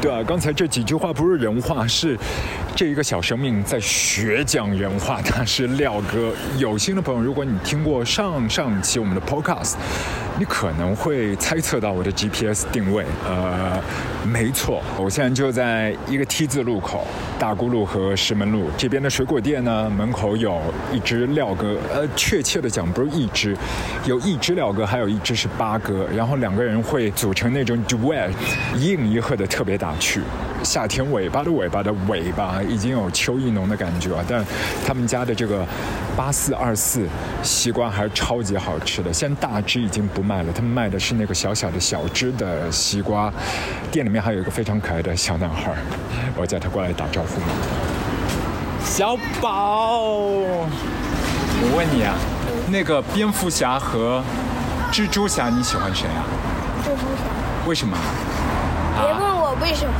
对啊，刚才这几句话不是人话，是这一个小生命在学讲人话。他是廖哥。有心的朋友，如果你听过上上期我们的 Podcast，你可能会猜测到我的 GPS 定位。呃，没错，我现在就在一个 T 字路口，大沽路和石门路这边的水果店呢，门口有一只廖哥。呃，确切的讲，不是一只，有一只廖哥，还有一只是八哥，然后两个人会组成那种 duet，一应一和的特别打趣。夏天尾巴的尾巴的尾巴已经有秋意浓的感觉了，但他们家的这个八四二四西瓜还是超级好吃的。现在大只已经不卖了，他们卖的是那个小小的小只的西瓜。店里面还有一个非常可爱的小男孩，我叫他过来打招呼。小宝，我问你啊，那个蝙蝠侠和蜘蛛侠你喜欢谁啊？蜘蛛侠。为什么？别问我为什么。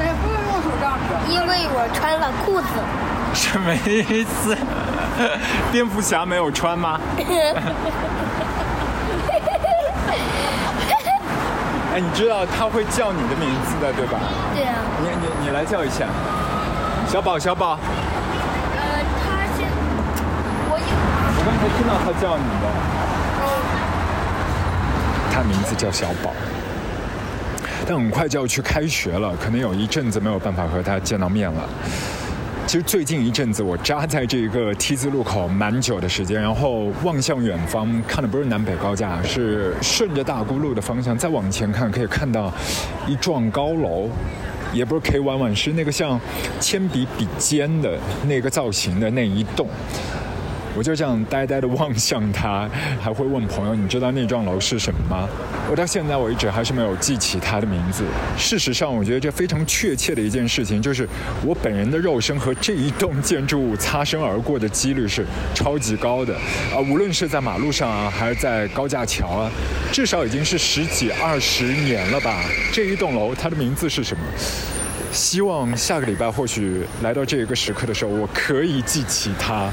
哎，不能用手这样子。因为我穿了裤子。什么意思？蝙蝠侠没有穿吗？哎，你知道他会叫你的名字的，对吧？对啊。你你你来叫一下，小宝小宝。呃，他是我有。我刚才听到他叫你的。他名字叫小宝。但很快就要去开学了，可能有一阵子没有办法和他见到面了。其实最近一阵子，我扎在这个 T 字路口蛮久的时间，然后望向远方，看的不是南北高架，是顺着大沽路的方向再往前看，可以看到一幢高楼，也不是 K One One，是那个像铅笔笔尖的那个造型的那一栋。我就这样呆呆地望向他，还会问朋友：“你知道那幢楼是什么吗？”我到现在为止还是没有记起他的名字。事实上，我觉得这非常确切的一件事情就是，我本人的肉身和这一栋建筑物擦身而过的几率是超级高的。啊，无论是在马路上啊，还是在高架桥啊，至少已经是十几二十年了吧。这一栋楼，它的名字是什么？希望下个礼拜或许来到这一个时刻的时候，我可以记起他。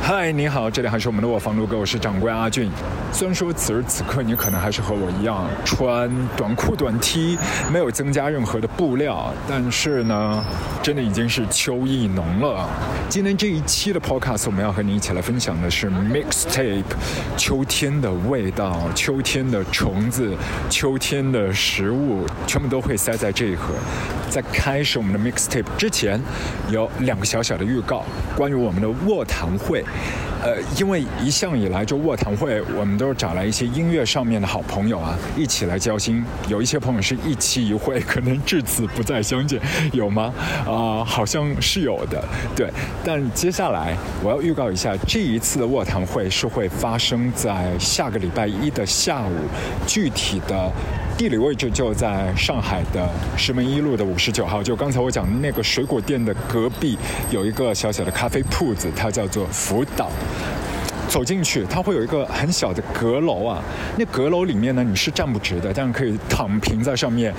嗨，你好，这里还是我们的卧房路哥，我是掌柜阿俊。虽然说此时此刻你可能还是和我一样穿短裤短 T，没有增加任何的布料，但是呢，真的已经是秋意浓了。今天这一期的 Podcast 我们要和你一起来分享的是 Mixtape，秋天的味道，秋天的虫子，秋天的食物，全部都会塞在这一盒。在开始我们的 Mixtape 之前，有两个小小的预告，关于我们的卧谈会。呃，因为一向以来就卧谈会，我们都是找来一些音乐上面的好朋友啊，一起来交心。有一些朋友是一期一会，可能至此不再相见，有吗？啊，好像是有的。对，但接下来我要预告一下，这一次的卧谈会是会发生在下个礼拜一的下午，具体的。地理位置就在上海的石门一路的五十九号，就刚才我讲的那个水果店的隔壁，有一个小小的咖啡铺子，它叫做福岛。走进去，它会有一个很小的阁楼啊，那阁楼里面呢，你是站不直的，但是可以躺平在上面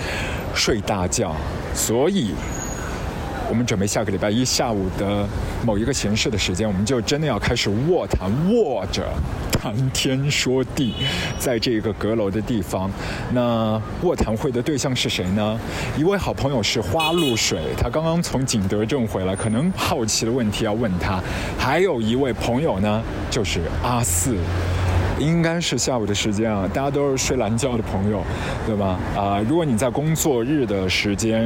睡大觉。所以，我们准备下个礼拜一下午的某一个闲适的时间，我们就真的要开始卧谈，卧着。谈天说地，在这个阁楼的地方，那卧谈会的对象是谁呢？一位好朋友是花露水，他刚刚从景德镇回来，可能好奇的问题要问他。还有一位朋友呢，就是阿四，应该是下午的时间啊，大家都是睡懒觉的朋友，对吧？啊，如果你在工作日的时间，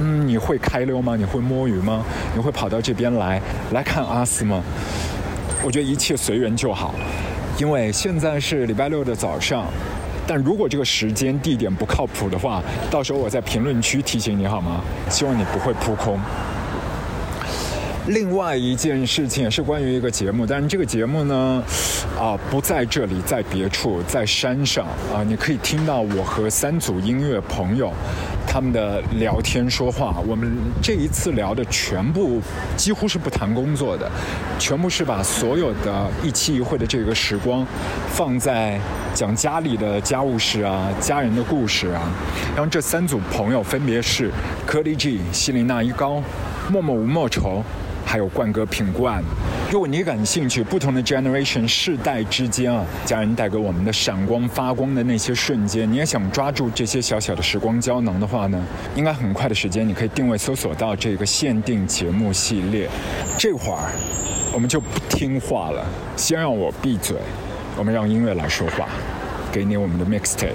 嗯，你会开溜吗？你会摸鱼吗？你会跑到这边来来看阿四吗？我觉得一切随缘就好，因为现在是礼拜六的早上，但如果这个时间地点不靠谱的话，到时候我在评论区提醒你好吗？希望你不会扑空。另外一件事情也是关于一个节目，但是这个节目呢，啊不在这里，在别处，在山上啊，你可以听到我和三组音乐朋友。他们的聊天说话，我们这一次聊的全部几乎是不谈工作的，全部是把所有的一期一会的这个时光放在讲家里的家务事啊、家人的故事啊。然后这三组朋友分别是柯丽 G、西林娜一高、默默无莫愁，还有冠哥品冠。如果你感兴趣不同的 generation 世代之间啊家人带给我们的闪光发光的那些瞬间你也想抓住这些小小的时光胶囊的话呢应该很快的时间你可以定位搜索到这个限定节目系列。这会儿我们就不听话了先让我闭嘴我们让音乐来说话给你我们的 mixtape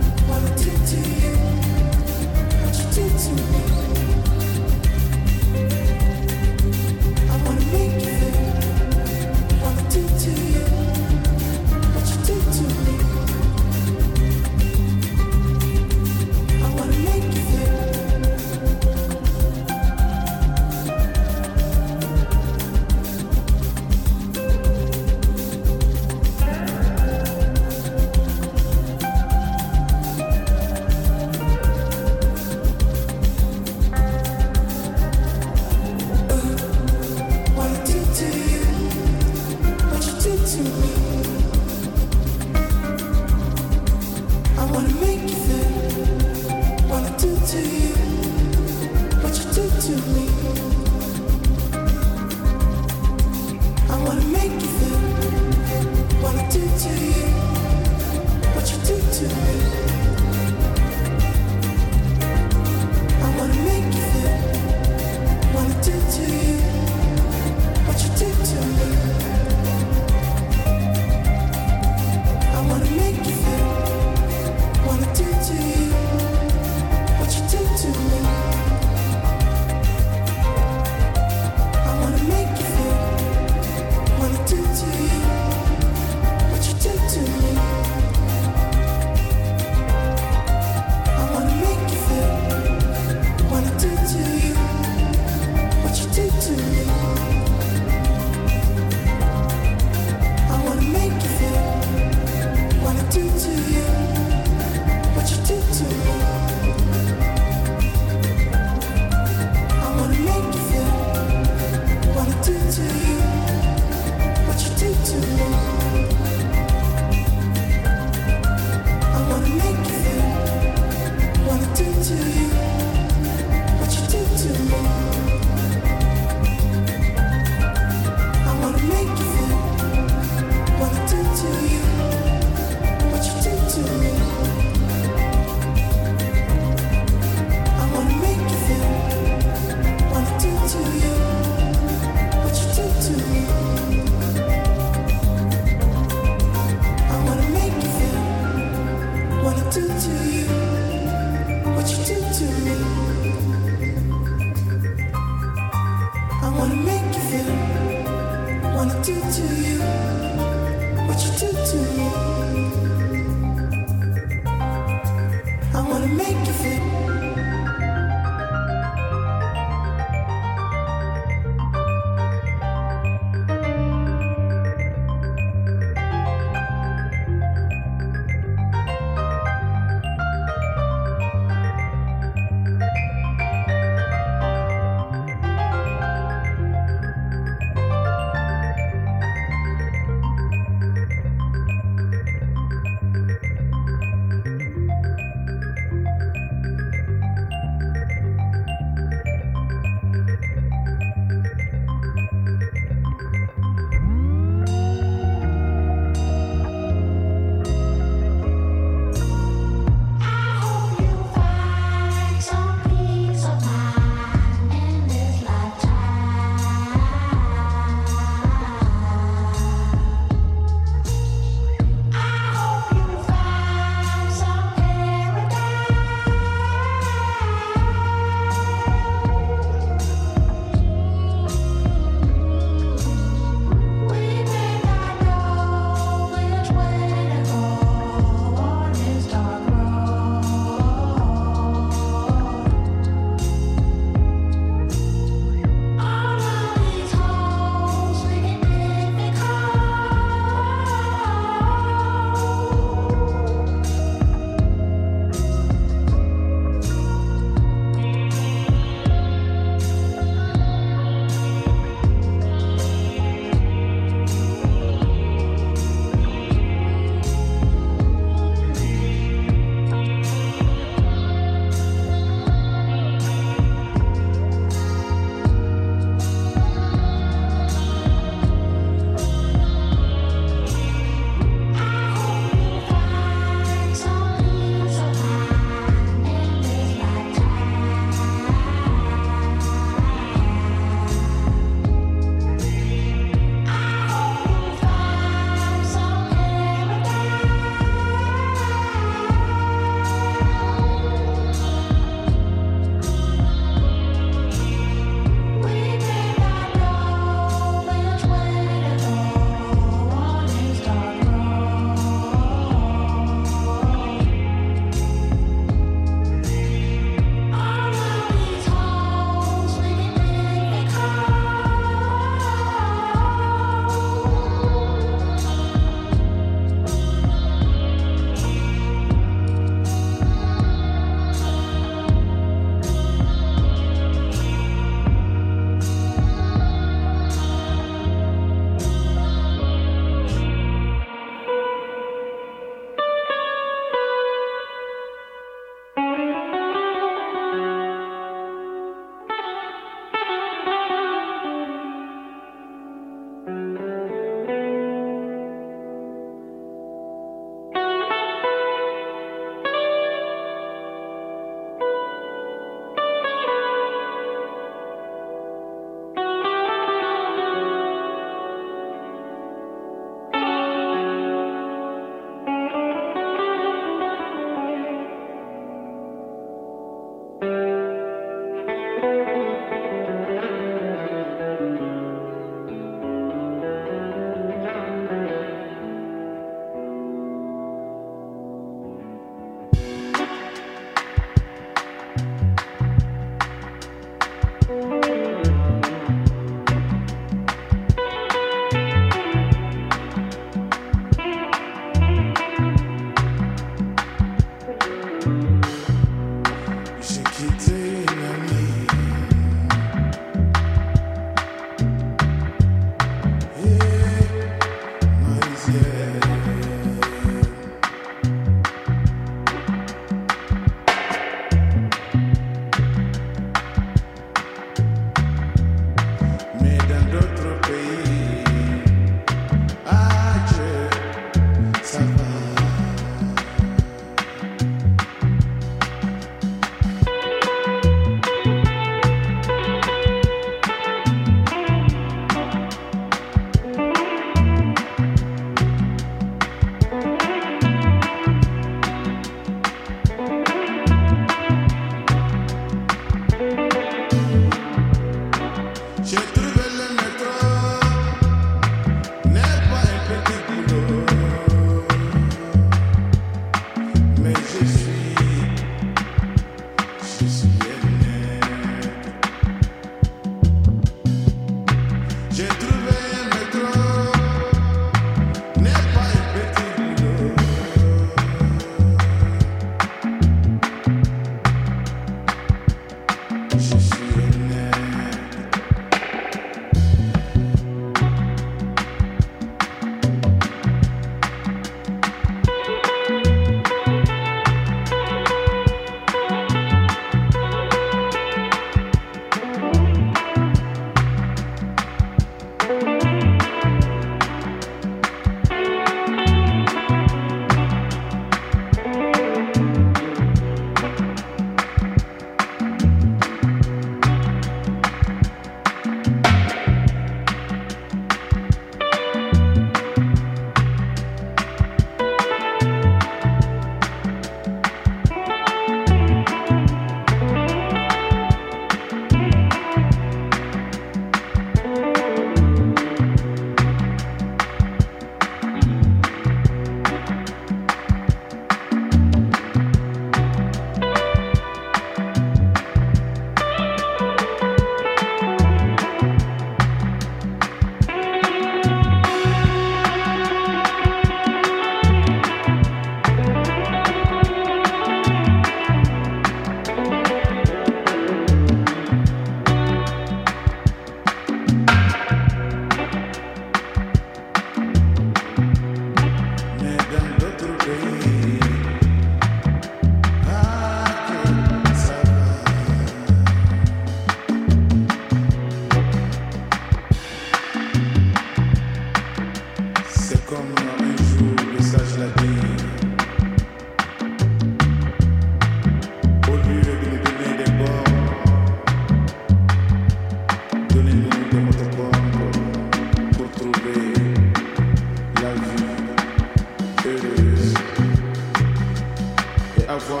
avoir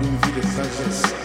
une vie de sagesse.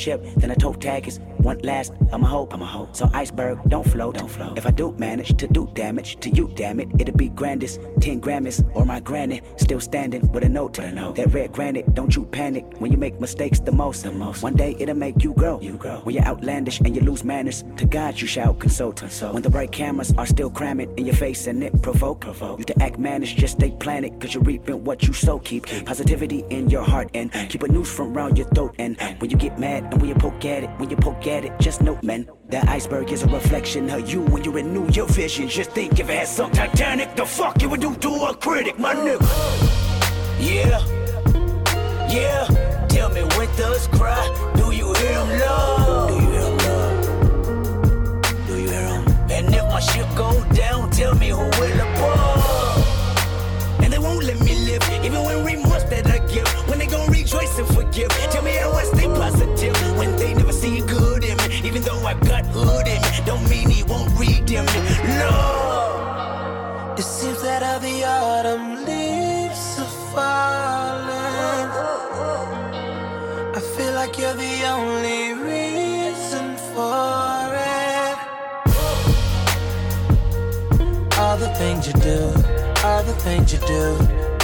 Chip, then a toe tag is one last. I'm a hope, I'm a hope. So iceberg, don't float, don't float. If I do manage to do damage to you, damn it, it'll be grandest. Ten Grammys or my granny, still standing with a note, with a note. That red granite, don't you panic when you make mistakes the most, the most. One day it'll make you grow, you grow. When you're outlandish and you lose manners, to God you shall consult. consult. When the bright cameras are still cramming in your face and it provoke, provoke. you to act mannish, just stay planted, cause you're reaping what you sow. Keep positivity in your heart and keep a noose from round your throat. And when you get mad and when you poke at it, when you poke at it, just note, man, that iceberg is a reflection of you when you renew your vision. Just think if it had some Titanic, the fuck you would do to a critic, my nigga. Yeah, yeah. Tell me when does cry? Do you hear him love? Do you hear him love? Do you hear? And if my ship go down, tell me who will above. And they won't let me live, even when remorse that I give. When they gon' rejoice and forgive. Tell me how I stay positive when they never see good I got hood in me, don't mean he won't redeem me. Lord. It seems that all the autumn leaves are falling. I feel like you're the only reason for it. All the things you do, all the things you do,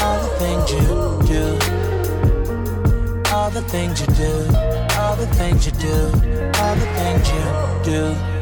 all the things you do. All the things you do, all the things you do, all the things you do.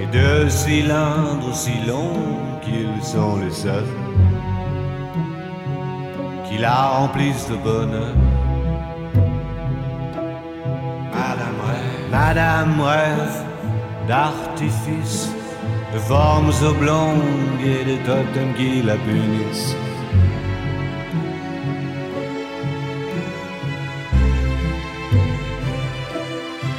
Et de cylindres si longs qu'ils sont les seuls qui la remplissent de bonheur. Madame rêve, Madame rêve d'artifices, de formes oblongues et de totems qui la punissent.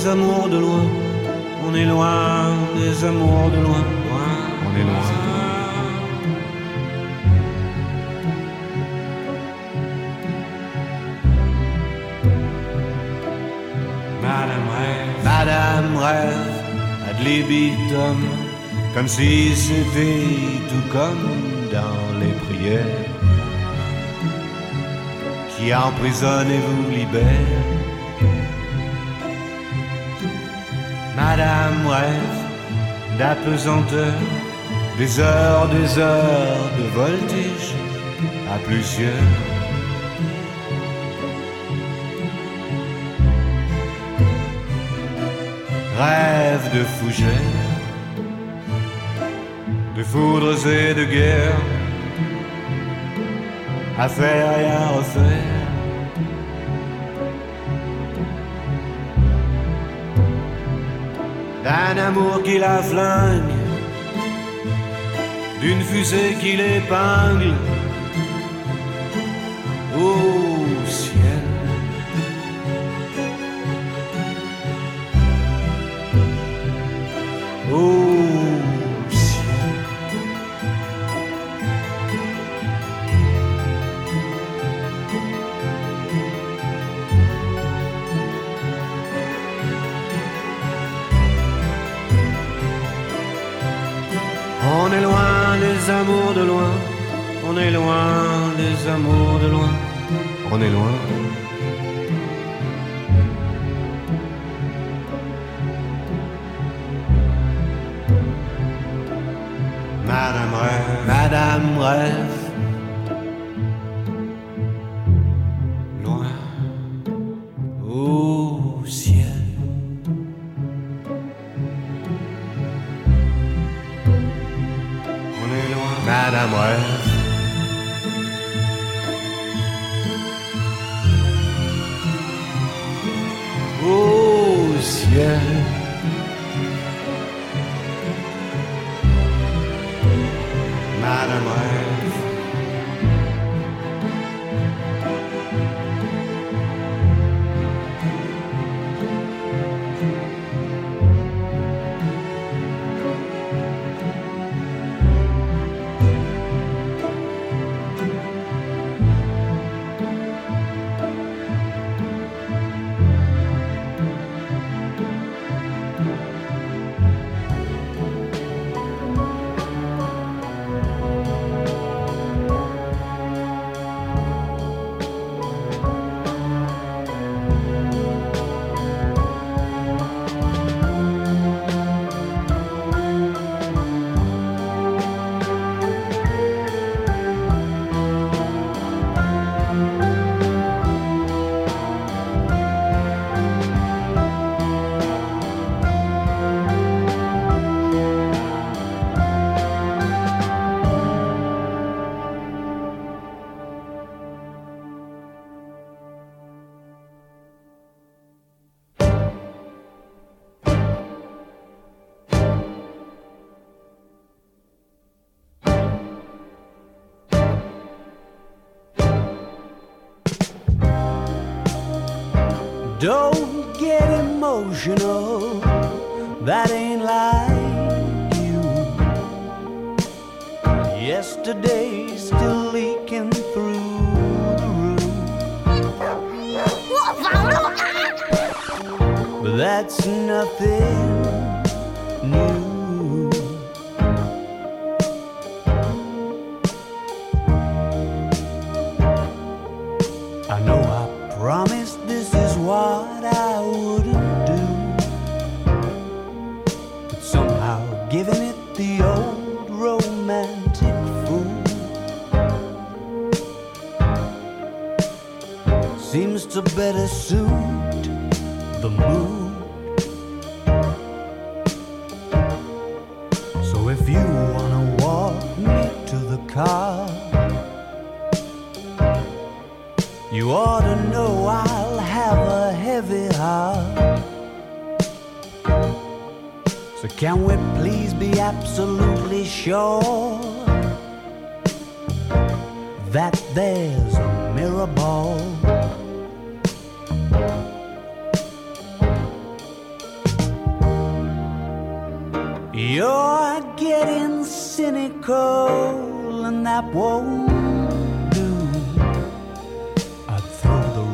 des amours de loin. On est loin des amours de loin. loin. On est loin. Madame rêve, Madame rêve, ad libitum, comme si c'était tout comme dans les prières qui emprisonnent et vous libèrent. Madame rêve d'apesanteur, des heures, des heures de voltige à plusieurs. Rêve de fougères, de foudres et de guerres, à faire et à refaire. D'un amour qui la flingue, d'une fusée qui l'épingle. Madame Rêve. Madame Rêve. you know.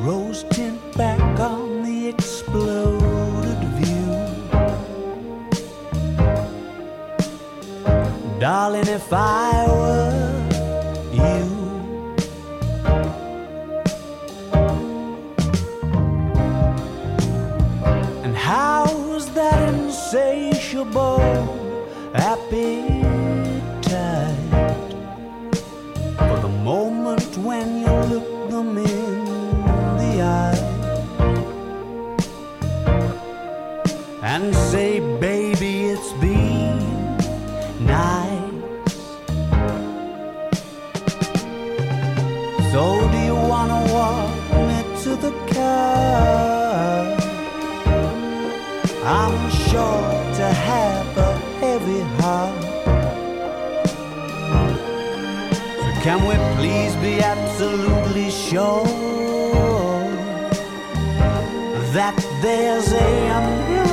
rose tint back on the exploded view. Darling, if I were you, and how's that insatiable happy? absolutely sure that there's a.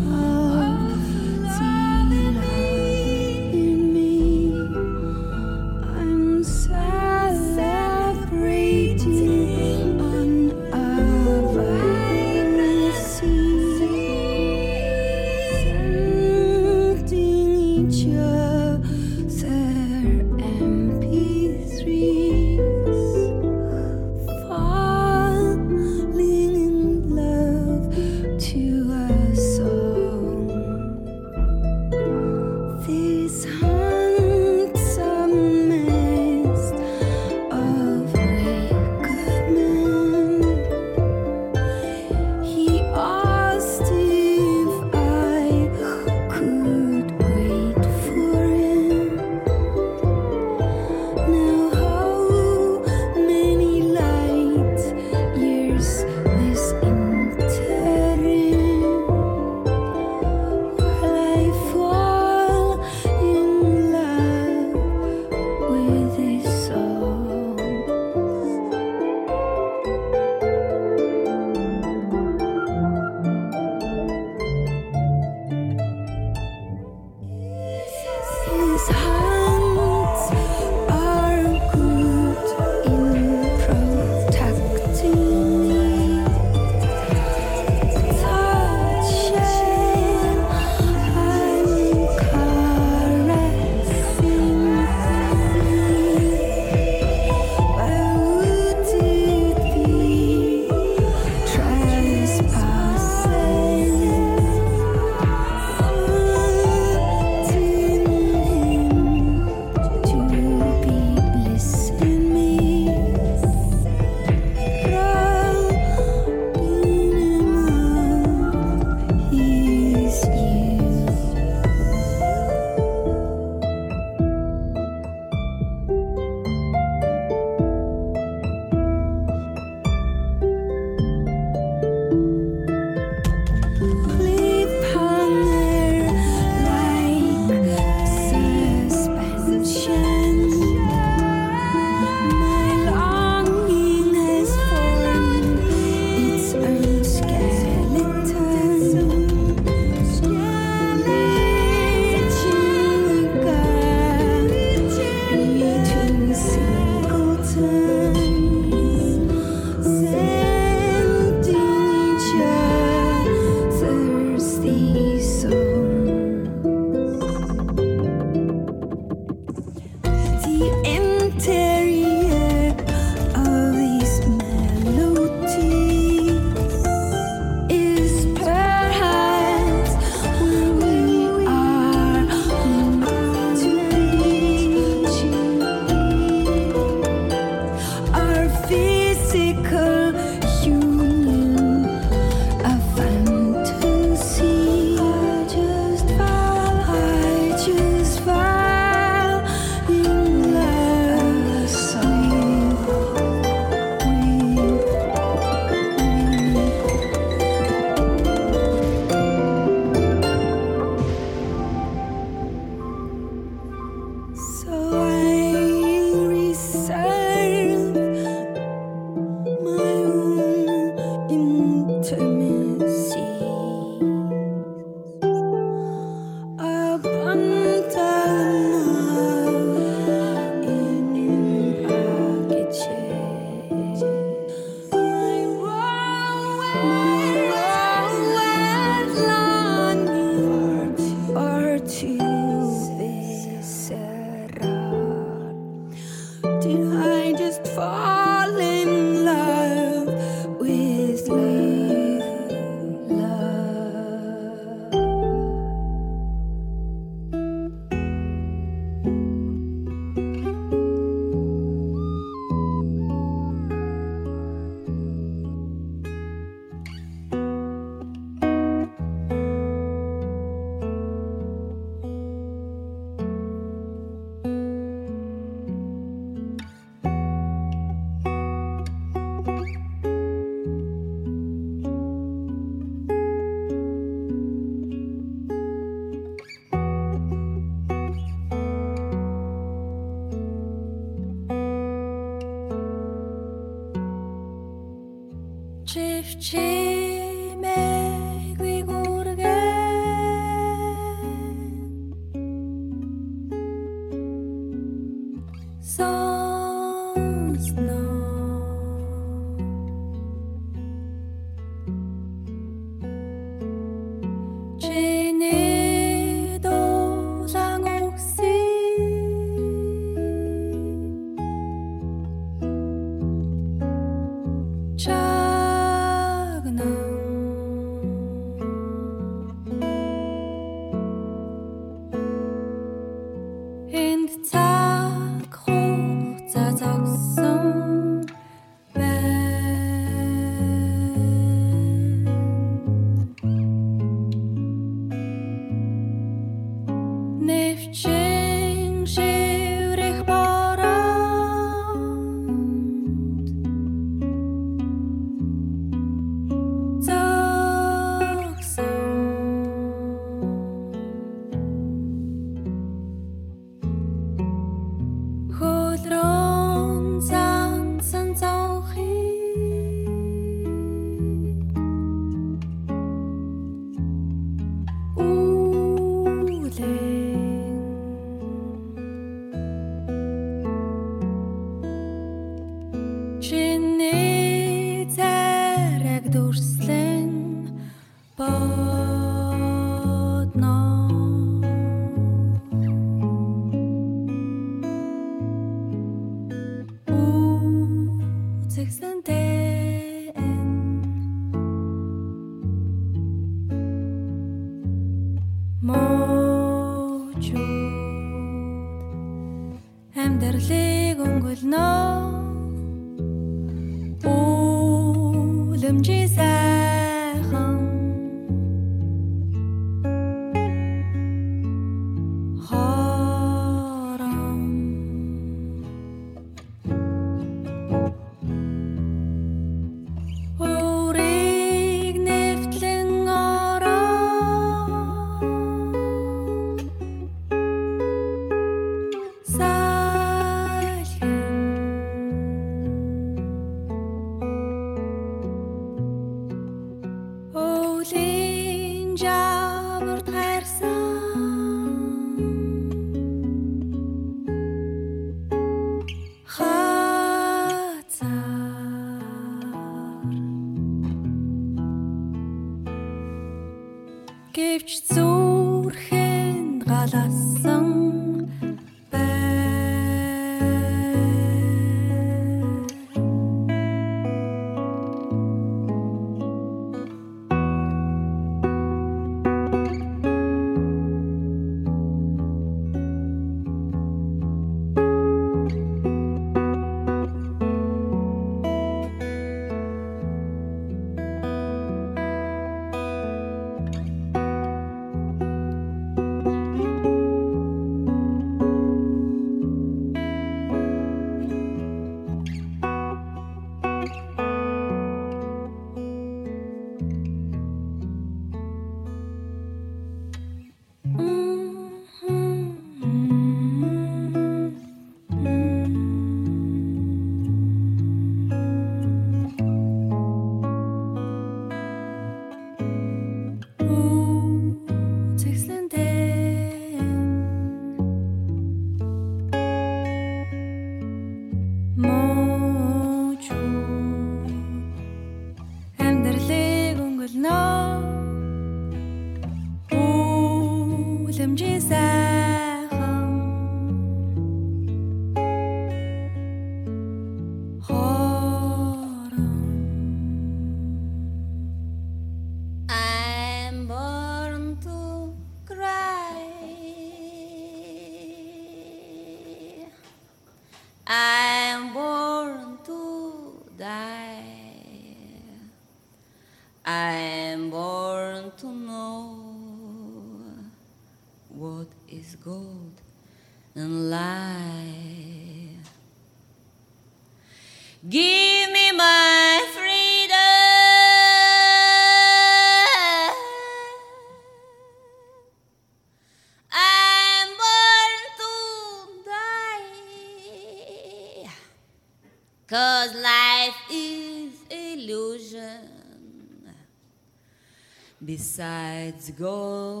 let's go.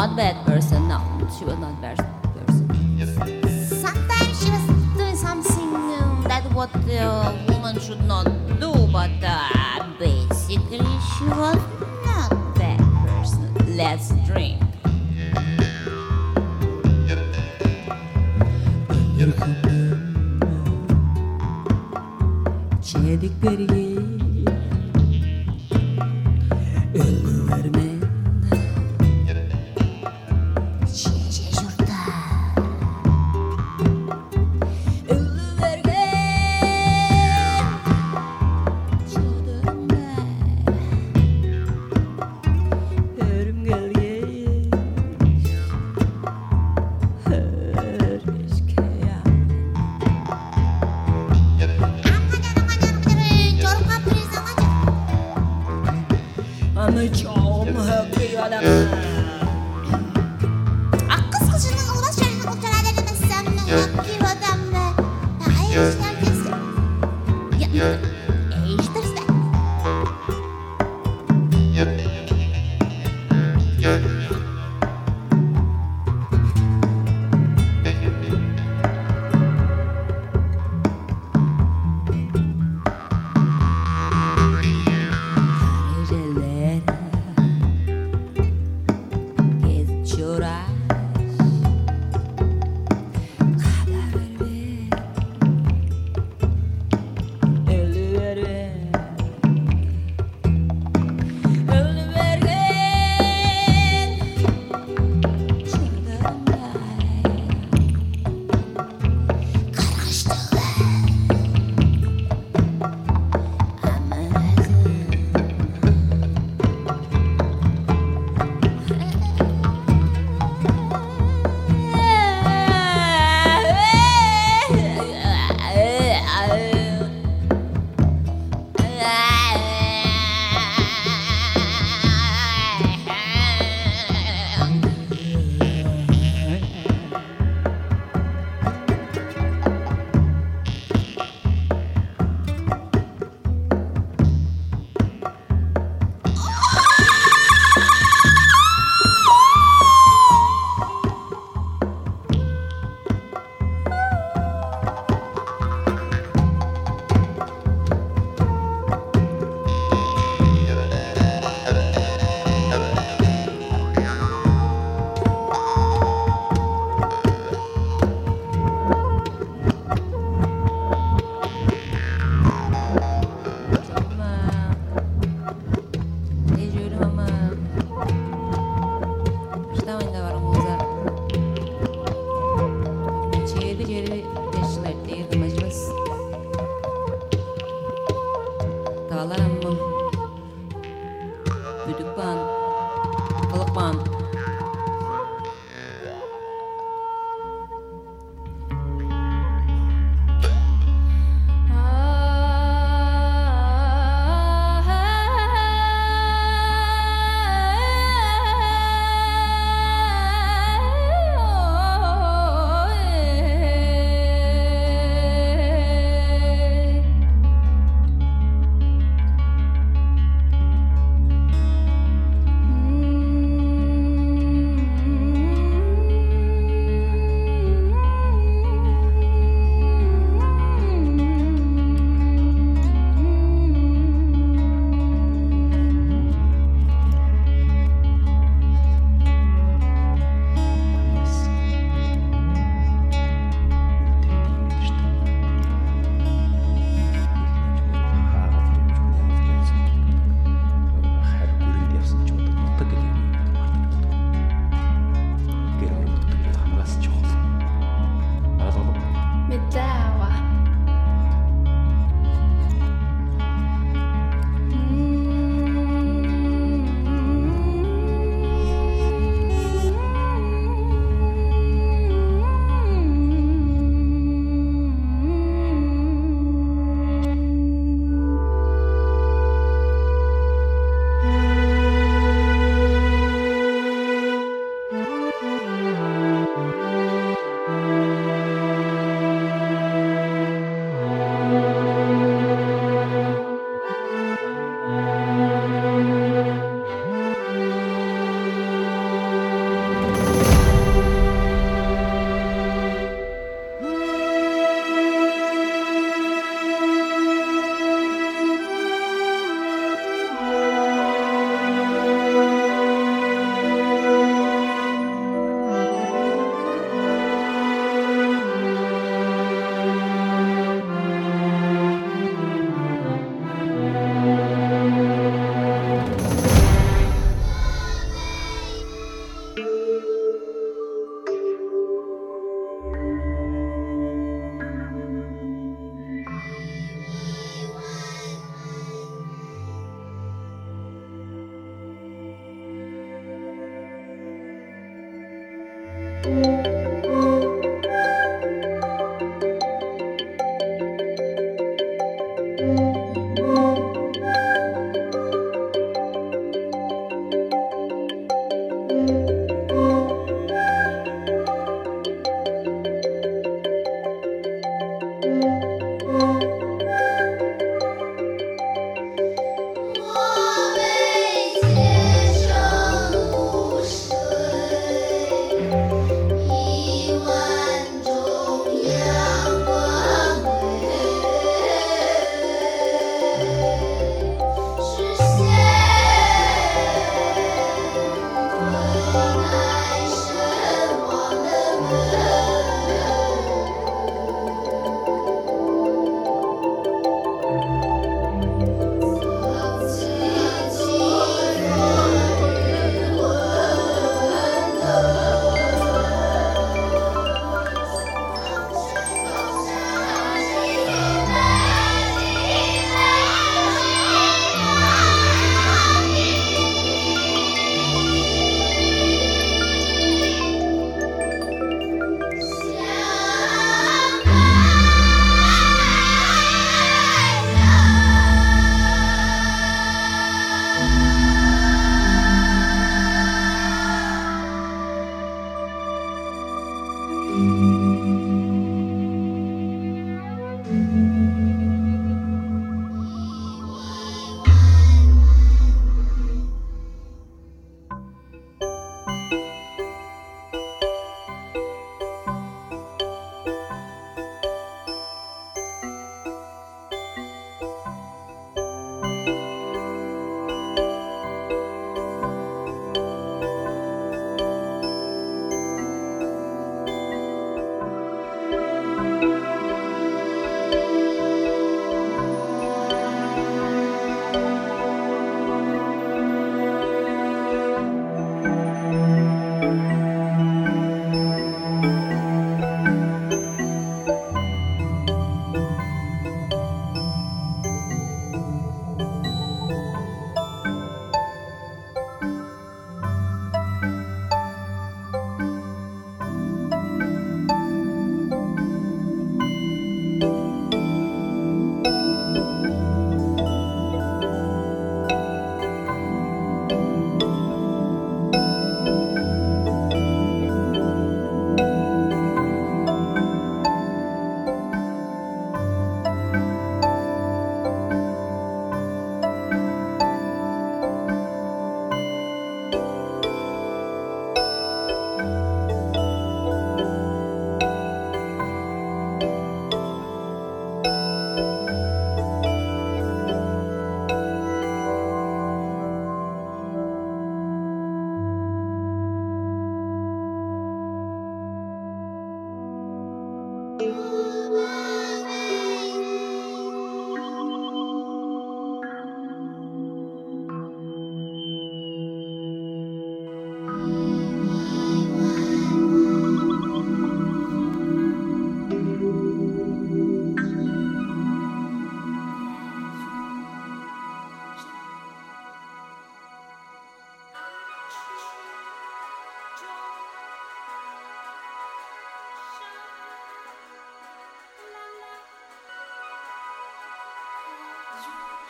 not bad person. No, she was not bad person. Sometimes she was doing something um, that what a woman should not do, but uh, basically she was not bad person. Let's drink. Kalam Büdük ban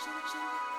Shake, shake.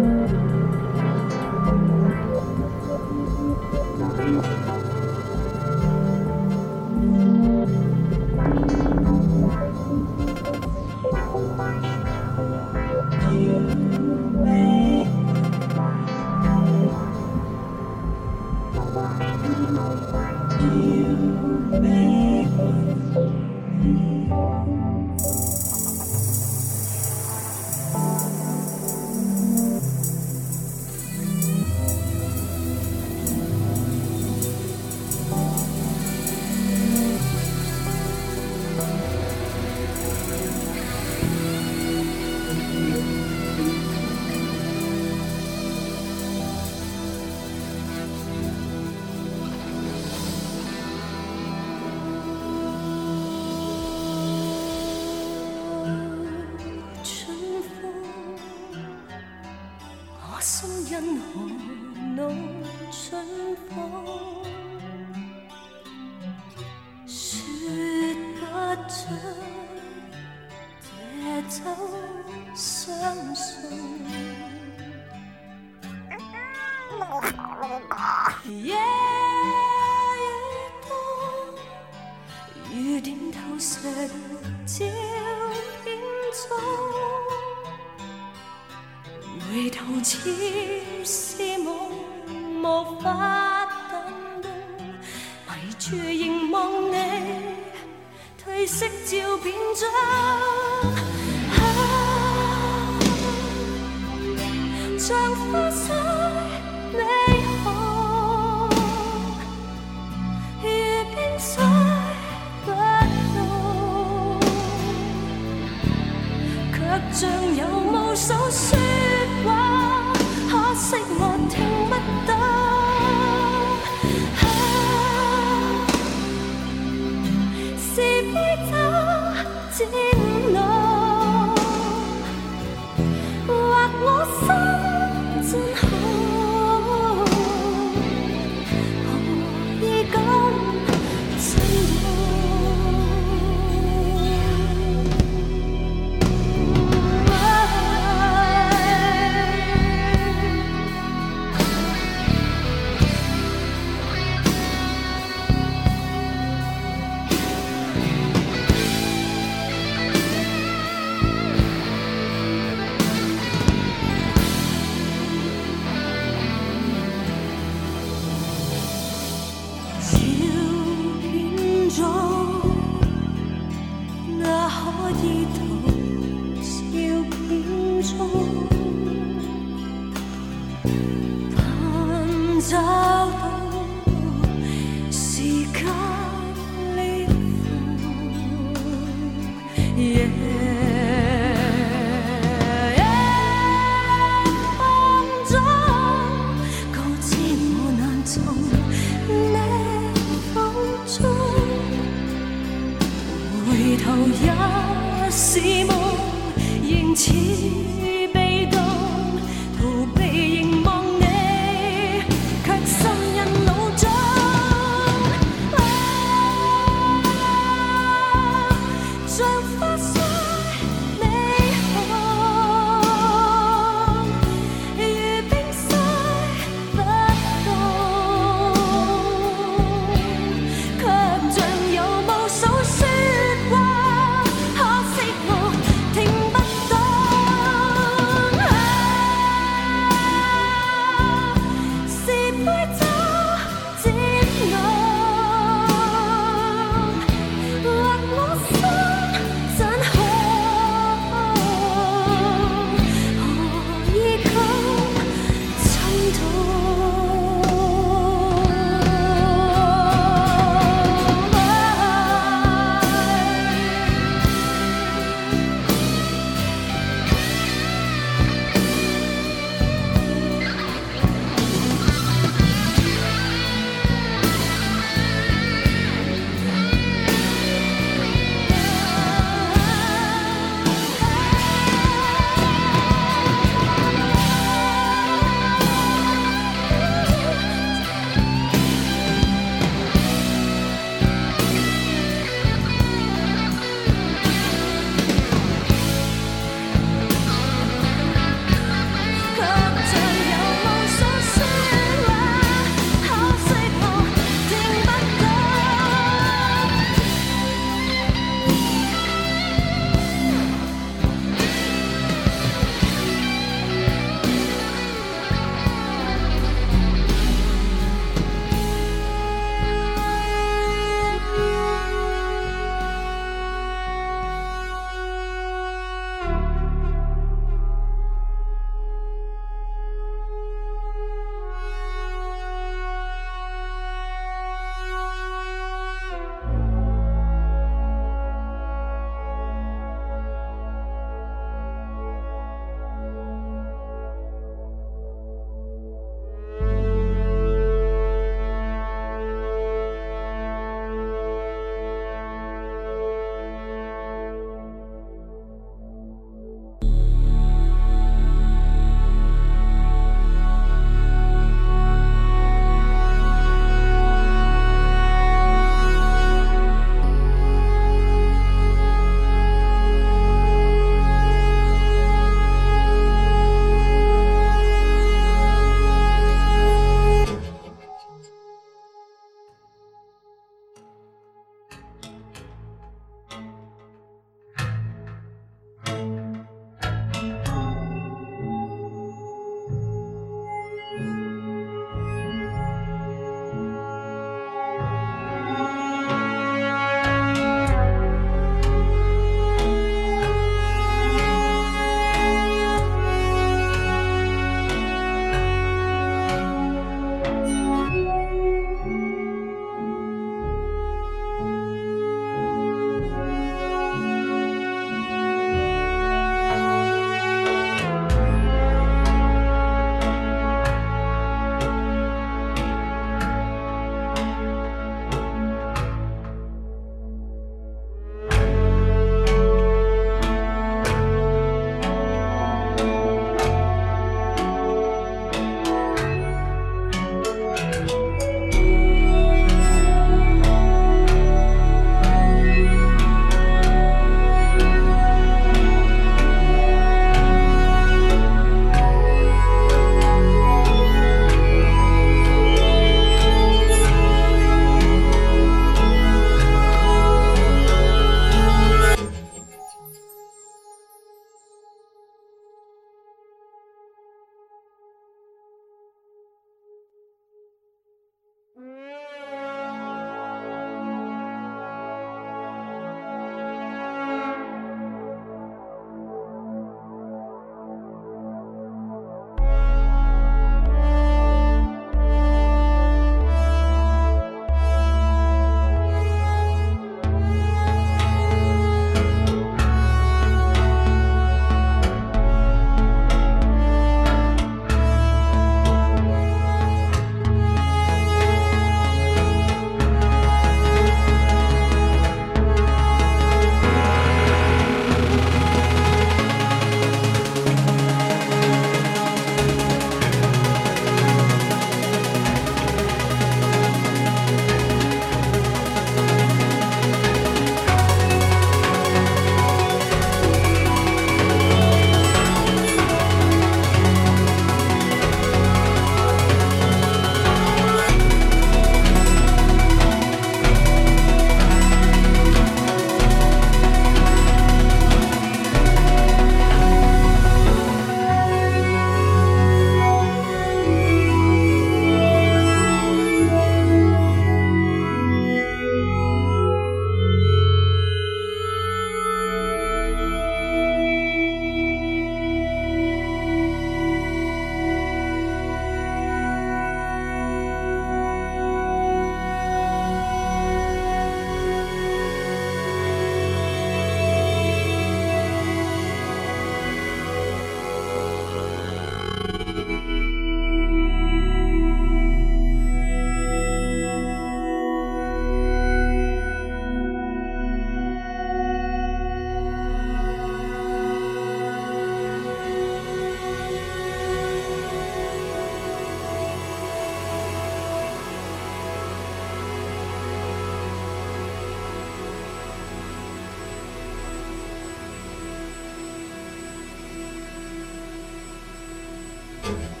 children.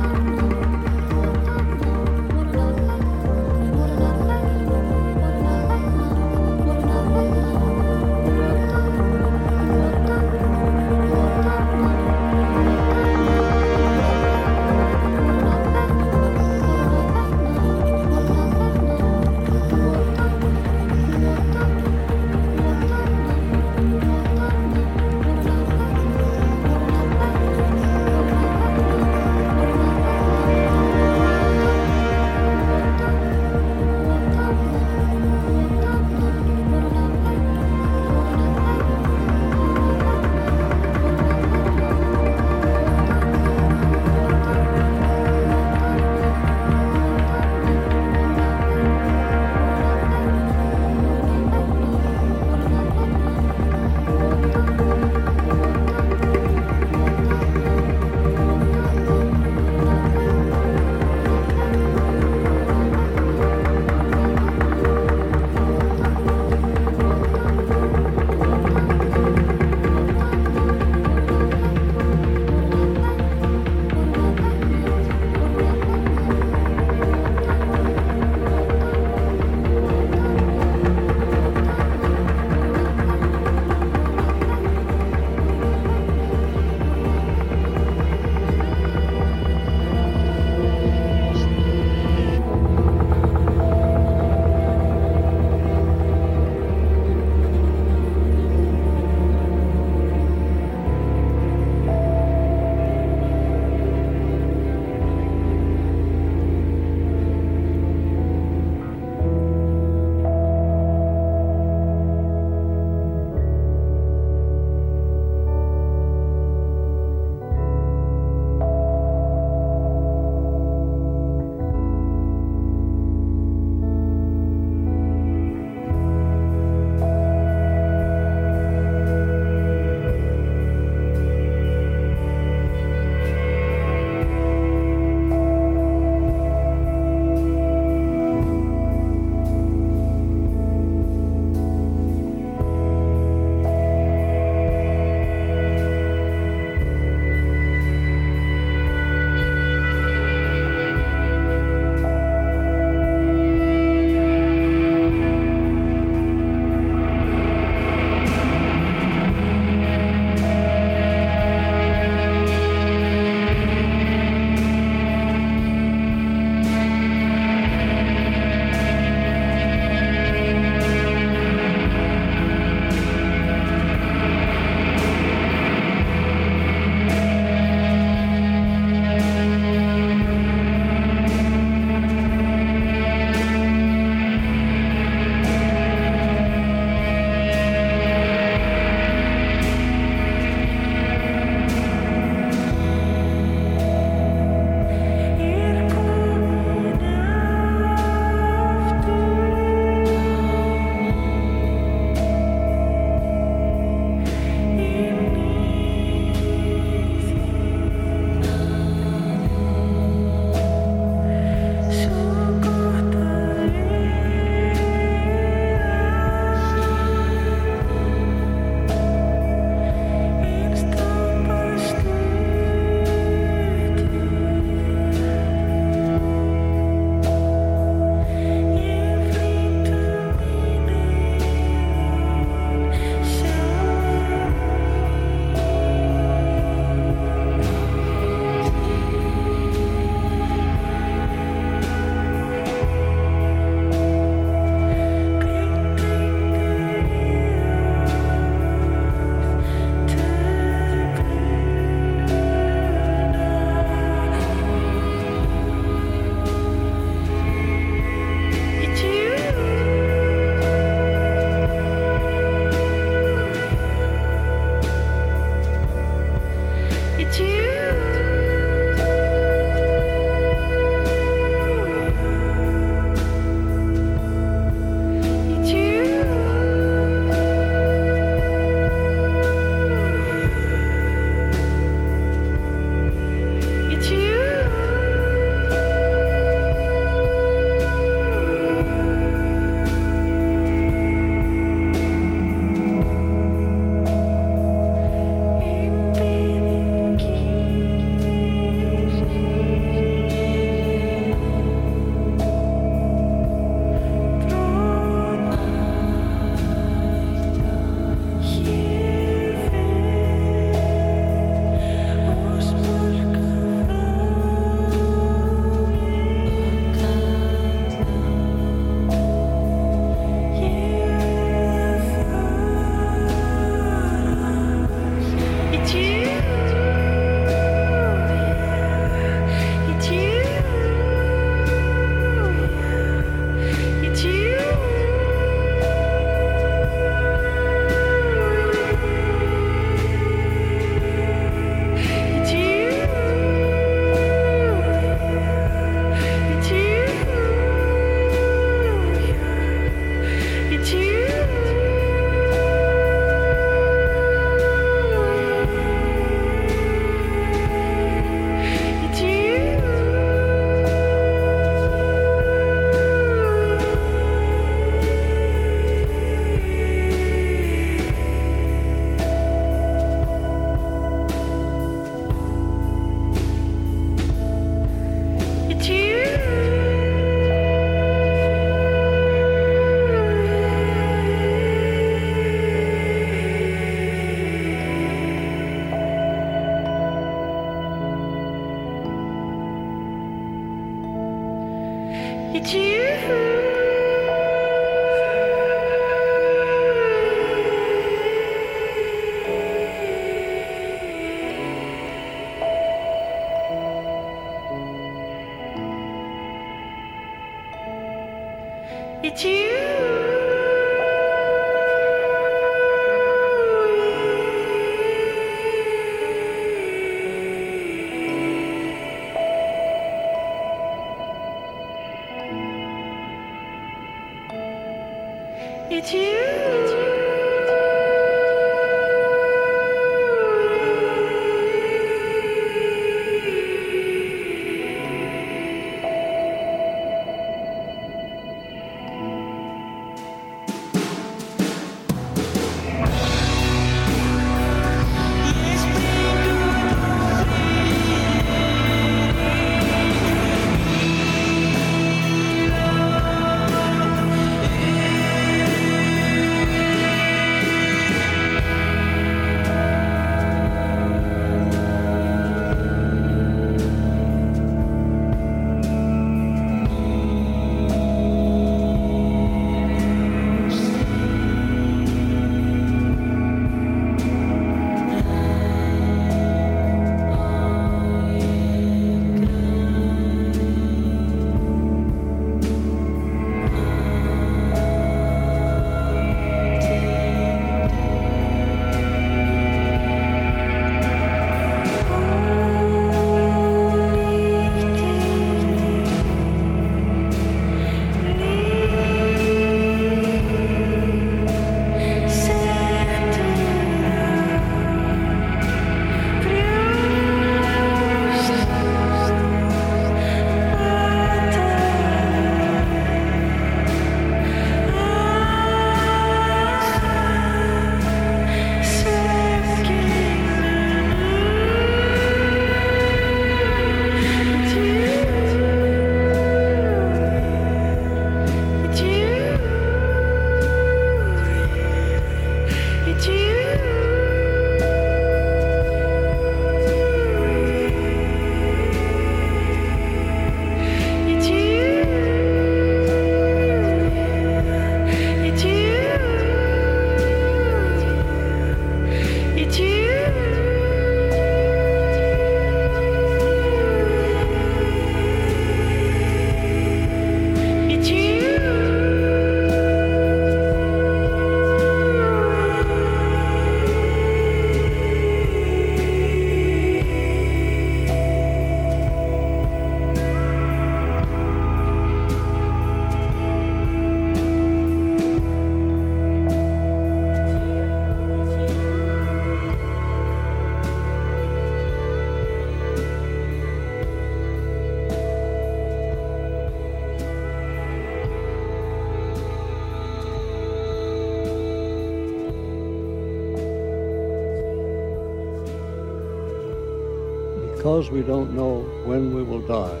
Because we don't know when we will die,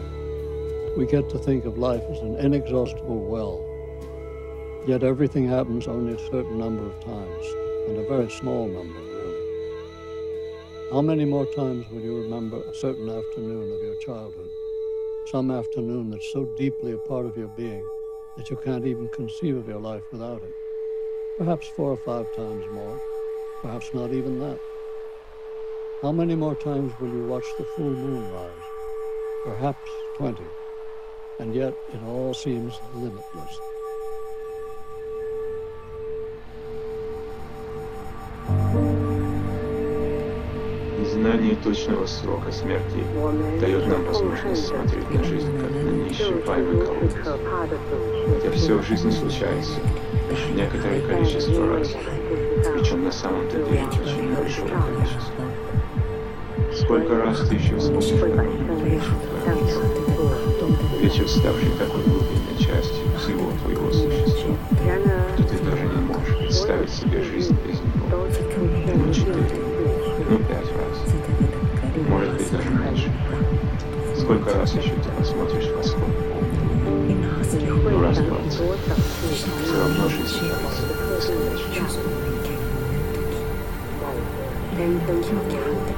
we get to think of life as an inexhaustible well. Yet everything happens only a certain number of times, and a very small number, really. How many more times will you remember a certain afternoon of your childhood? Some afternoon that's so deeply a part of your being that you can't even conceive of your life without it. Perhaps four or five times more, perhaps not even that. How many more times will you watch the full moon rise? Perhaps 20. And yet it all seems limitless. Незнание точного срока смерти дает нам возможность смотреть на жизнь как на неисчерпаемый колодец. Хотя все в жизни случается некоторое количество раз, причем на самом-то деле очень большое количество. Сколько раз ты еще вспомнишь Вечер, ставший такой глубинной частью всего твоего существа, что ты даже не можешь представить себе жизнь без него. Ну, четыре, ну, пять раз. Может быть, даже меньше. Сколько раз еще ты посмотришь в восход? Ну, раз двадцать. Все равно жизнь кажется бесконечной.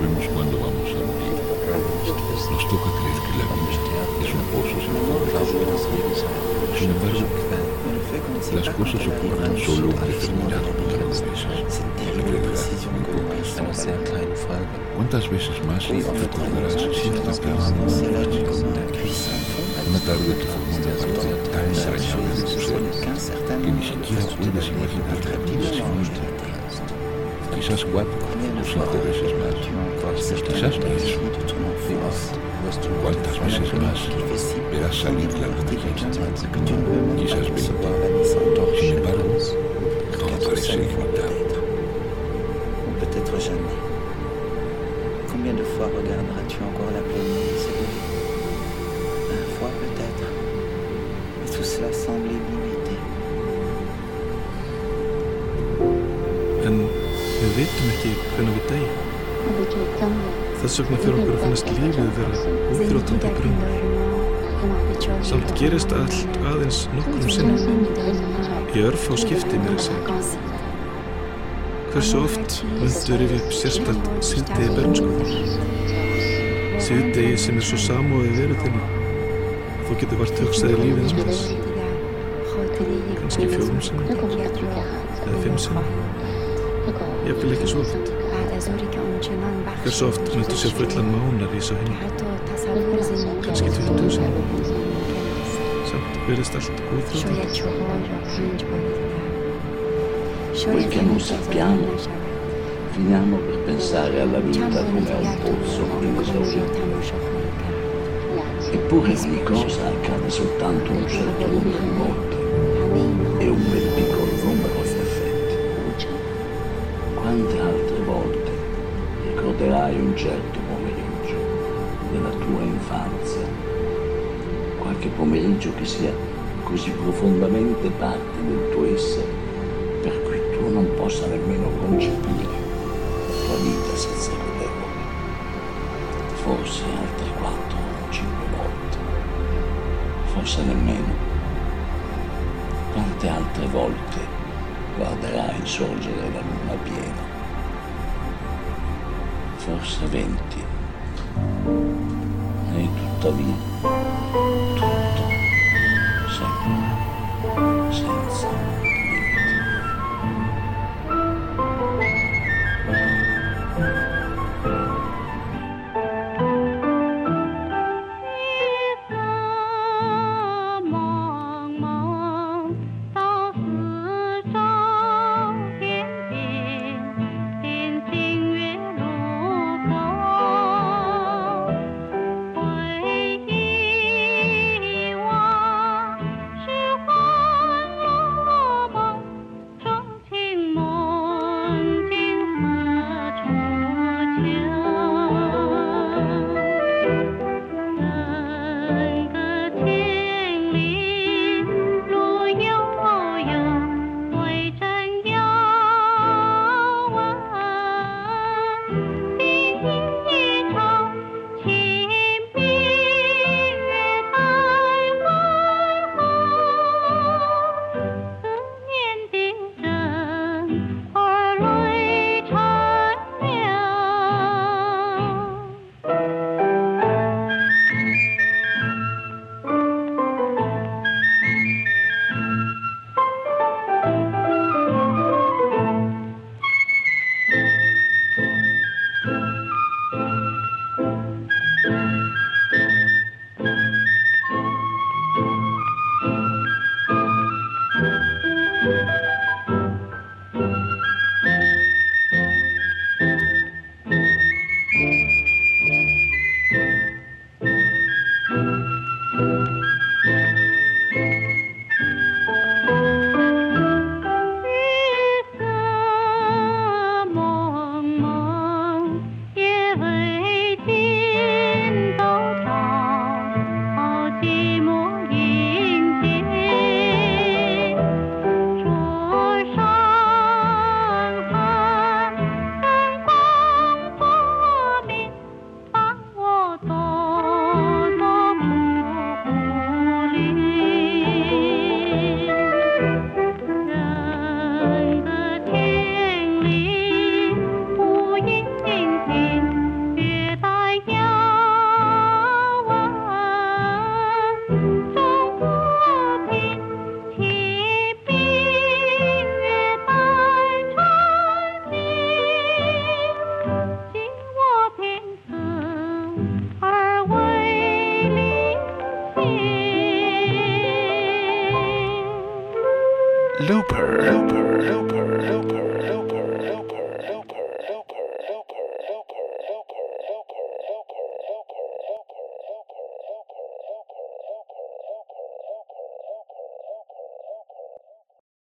sabemos cuándo vamos a morir. Nos toca creer que la vida es un pozo sin fondo. Sin embargo, las cosas ocurren solo un determinado número de veces. ¿Cuántas veces más recordarás cierta trama Una tarde que formó una parte tan entrañable de tu ser que ni siquiera puedes imaginar la vida sin ella. Quizás cuatro. Cinco veces más. ¿Cuántas veces más verás salir la luna llena? Quizás veinte. Sin embargo, Þess vegna fyrir okkur að finnast lífið vera útrótandi brunn. Samt gerist allt aðeins nokkrum sinnum. Í örf á skipti mér að segja. Hversu oft myndu rifja upp sérstætt síðdegi bernskuður? Síðdegi sem er svo samóðið veru þinni að þú getur vart hugsaði lífið eins og þess. Kanski fjórum sinnum eða fimm sinnum. Jafnvel ekki svo oft. Hversu oft myndu sér fullan mánar í svo henni? Kanski 20 sinnum. Samt verðist allt útrótandi. Quel che non sappiamo, finiamo per pensare alla vita come a un pozzo inesaurito. Eppure ogni cosa accade soltanto un certo numero di volte e un bel un certo pomeriggio della tua infanzia? Qualche pomeriggio che sia così profondamente parte del tuo essere per cui tu non possa nemmeno concepire la tua vita senza quell'epoca. Forse altre quattro o cinque volte, forse nemmeno. Quante altre volte guarderai sorgere la luna piena? Forse venti. E tuttavia, tutto, sempre, senza